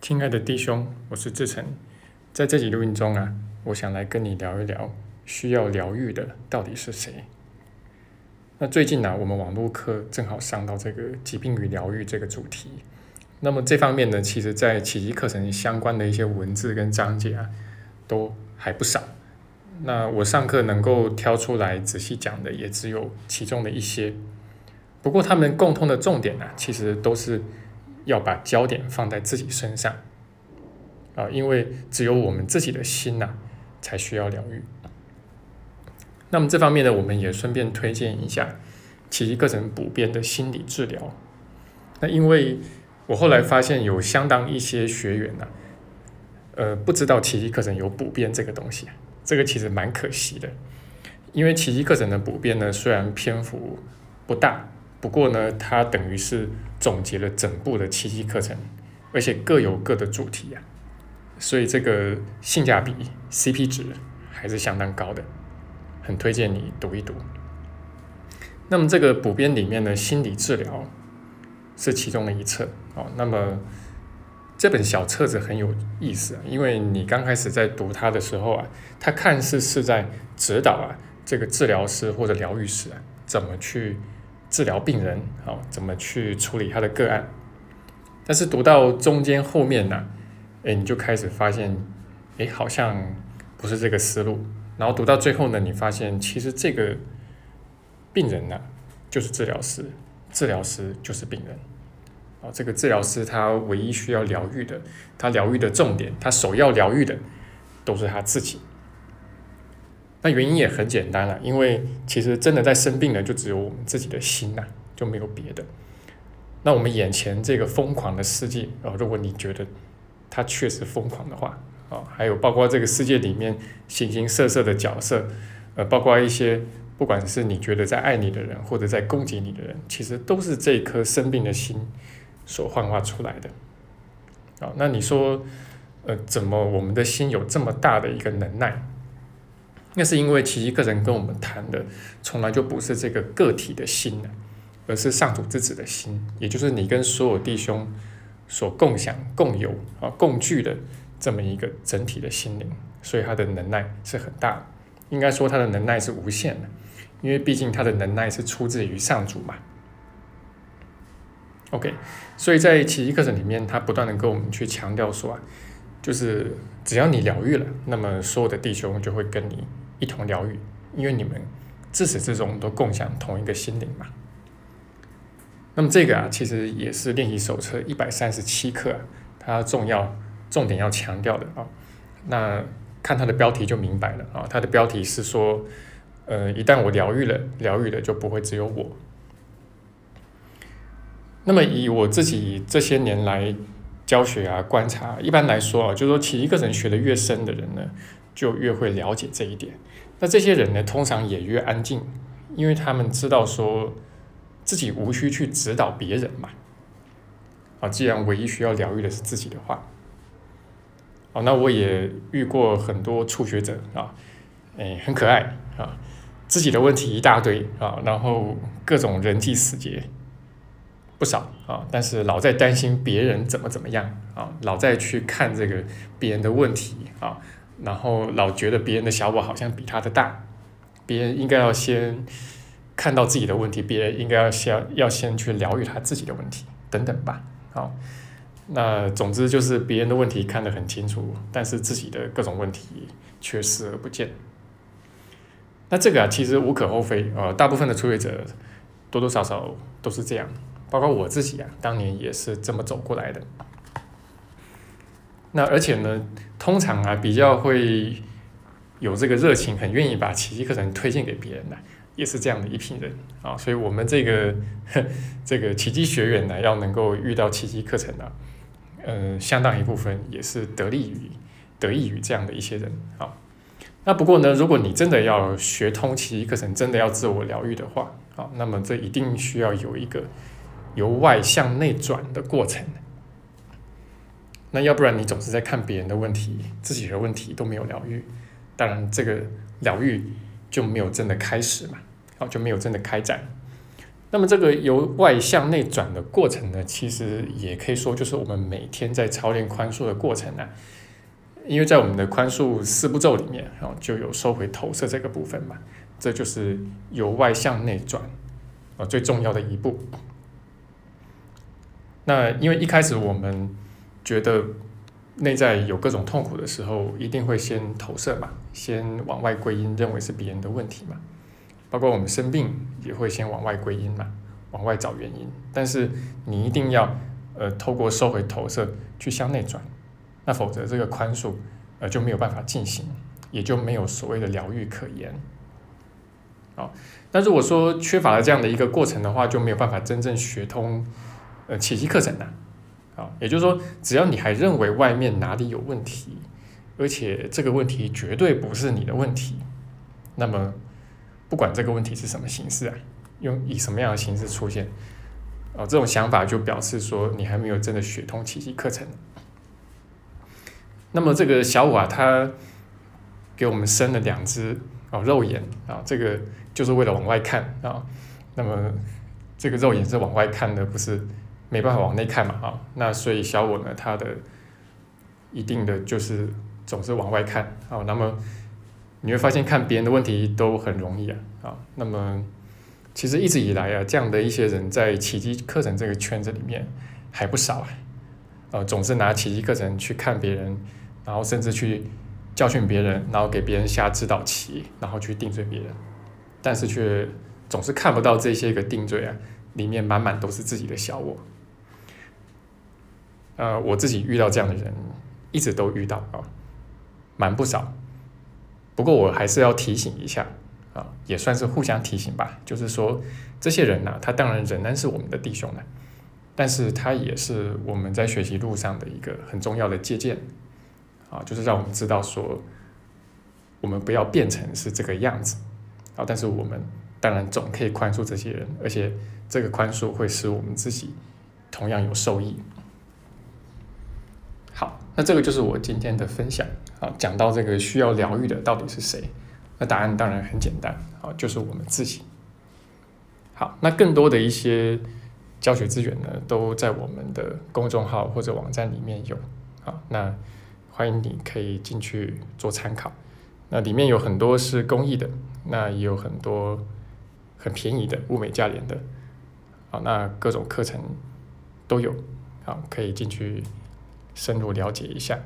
亲爱的弟兄，我是志成，在这集录音中啊，我想来跟你聊一聊，需要疗愈的到底是谁？那最近呢，我们网络课正好上到这个疾病与疗愈这个主题，那么这方面呢，其实在奇迹课程相关的一些文字跟章节啊，都还不少。那我上课能够挑出来仔细讲的，也只有其中的一些。不过他们共通的重点呢，其实都是。要把焦点放在自己身上啊，因为只有我们自己的心呐，才需要疗愈。那么这方面呢，我们也顺便推荐一下奇迹课程补编的心理治疗。那因为我后来发现有相当一些学员呐，呃，不知道奇迹课程有补编这个东西，这个其实蛮可惜的。因为奇迹课程的补编呢，虽然篇幅不大。不过呢，它等于是总结了整部的奇迹课程，而且各有各的主题呀，所以这个性价比 CP 值还是相当高的，很推荐你读一读。那么这个补编里面的心理治疗是其中的一册哦。那么这本小册子很有意思啊，因为你刚开始在读它的时候啊，它看似是在指导啊这个治疗师或者疗愈师啊怎么去。治疗病人，好，怎么去处理他的个案？但是读到中间后面呢，哎，你就开始发现，哎，好像不是这个思路。然后读到最后呢，你发现其实这个病人呢，就是治疗师，治疗师就是病人。哦，这个治疗师他唯一需要疗愈的，他疗愈的重点，他首要疗愈的，都是他自己。那原因也很简单了，因为其实真的在生病的就只有我们自己的心呐，就没有别的。那我们眼前这个疯狂的世界啊，如果你觉得它确实疯狂的话啊，还有包括这个世界里面形形色色的角色，呃，包括一些不管是你觉得在爱你的人，或者在攻击你的人，其实都是这颗生病的心所幻化出来的。啊，那你说，呃，怎么我们的心有这么大的一个能耐？那是因为奇迹课程跟我们谈的从来就不是这个个体的心而是上主之子的心，也就是你跟所有弟兄所共享、共有啊、共聚的这么一个整体的心灵，所以他的能耐是很大的，应该说他的能耐是无限的，因为毕竟他的能耐是出自于上主嘛。OK，所以在奇迹课程里面，他不断的跟我们去强调说啊，就是只要你疗愈了，那么所有的弟兄就会跟你。一同疗愈，因为你们自始至终都共享同一个心灵嘛。那么这个啊，其实也是练习手册一百三十七课它重要重点要强调的啊。那看它的标题就明白了啊，它的标题是说，呃，一旦我疗愈了，疗愈的就不会只有我。那么以我自己这些年来教学啊观察，一般来说啊，就是说，其实一个人学的越深的人呢。就越会了解这一点。那这些人呢，通常也越安静，因为他们知道说自己无需去指导别人嘛。啊，既然唯一需要疗愈的是自己的话，啊，那我也遇过很多初学者啊，哎，很可爱啊，自己的问题一大堆啊，然后各种人际死结不少啊，但是老在担心别人怎么怎么样啊，老在去看这个别人的问题啊。然后老觉得别人的小我好像比他的大，别人应该要先看到自己的问题，别人应该要先要先去疗愈他自己的问题，等等吧。好，那总之就是别人的问题看得很清楚，但是自己的各种问题却视而不见。那这个啊，其实无可厚非呃，大部分的初学者多多少少都是这样，包括我自己啊，当年也是这么走过来的。那而且呢，通常啊比较会有这个热情，很愿意把奇迹课程推荐给别人的，也是这样的一批人啊。所以，我们这个 这个奇迹学员呢，要能够遇到奇迹课程呢，呃，相当一部分也是得力于得益于这样的一些人啊。那不过呢，如果你真的要学通奇迹课程，真的要自我疗愈的话啊，那么这一定需要有一个由外向内转的过程。那要不然你总是在看别人的问题，自己的问题都没有疗愈，当然这个疗愈就没有真的开始嘛，哦就没有真的开展。那么这个由外向内转的过程呢，其实也可以说就是我们每天在操练宽恕的过程呢。因为在我们的宽恕四步骤里面，然后就有收回投射这个部分嘛，这就是由外向内转啊最重要的一步。那因为一开始我们觉得内在有各种痛苦的时候，一定会先投射嘛，先往外归因，认为是别人的问题嘛。包括我们生病也会先往外归因嘛，往外找原因。但是你一定要呃透过收回投射去向内转，那否则这个宽恕呃就没有办法进行，也就没有所谓的疗愈可言。好，那如果说缺乏了这样的一个过程的话，就没有办法真正学通呃奇迹课程的。啊，啊也就是说，只要你还认为外面哪里有问题，而且这个问题绝对不是你的问题，那么不管这个问题是什么形式啊，用以什么样的形式出现，哦，这种想法就表示说你还没有真的学通奇迹课程。那么这个小五啊，他给我们生了两只哦肉眼啊，这个就是为了往外看啊。那么这个肉眼是往外看的，不是？没办法往内看嘛，啊，那所以小我呢，他的一定的就是总是往外看，啊，那么你会发现看别人的问题都很容易啊，啊，那么其实一直以来啊，这样的一些人在奇迹课程这个圈子里面还不少啊，呃，总是拿奇迹课程去看别人，然后甚至去教训别人，然后给别人下指导棋，然后去定罪别人，但是却总是看不到这些个定罪啊，里面满满都是自己的小我。呃，我自己遇到这样的人，一直都遇到啊，蛮不少。不过我还是要提醒一下啊，也算是互相提醒吧。就是说，这些人呢，他当然仍然是我们的弟兄呢，但是他也是我们在学习路上的一个很重要的借鉴啊，就是让我们知道说，我们不要变成是这个样子啊。但是我们当然总可以宽恕这些人，而且这个宽恕会使我们自己同样有受益。那这个就是我今天的分享啊。讲到这个需要疗愈的到底是谁？那答案当然很简单啊，就是我们自己。好，那更多的一些教学资源呢，都在我们的公众号或者网站里面有啊。那欢迎你可以进去做参考。那里面有很多是公益的，那也有很多很便宜的、物美价廉的啊。那各种课程都有啊，可以进去。深入了解一下。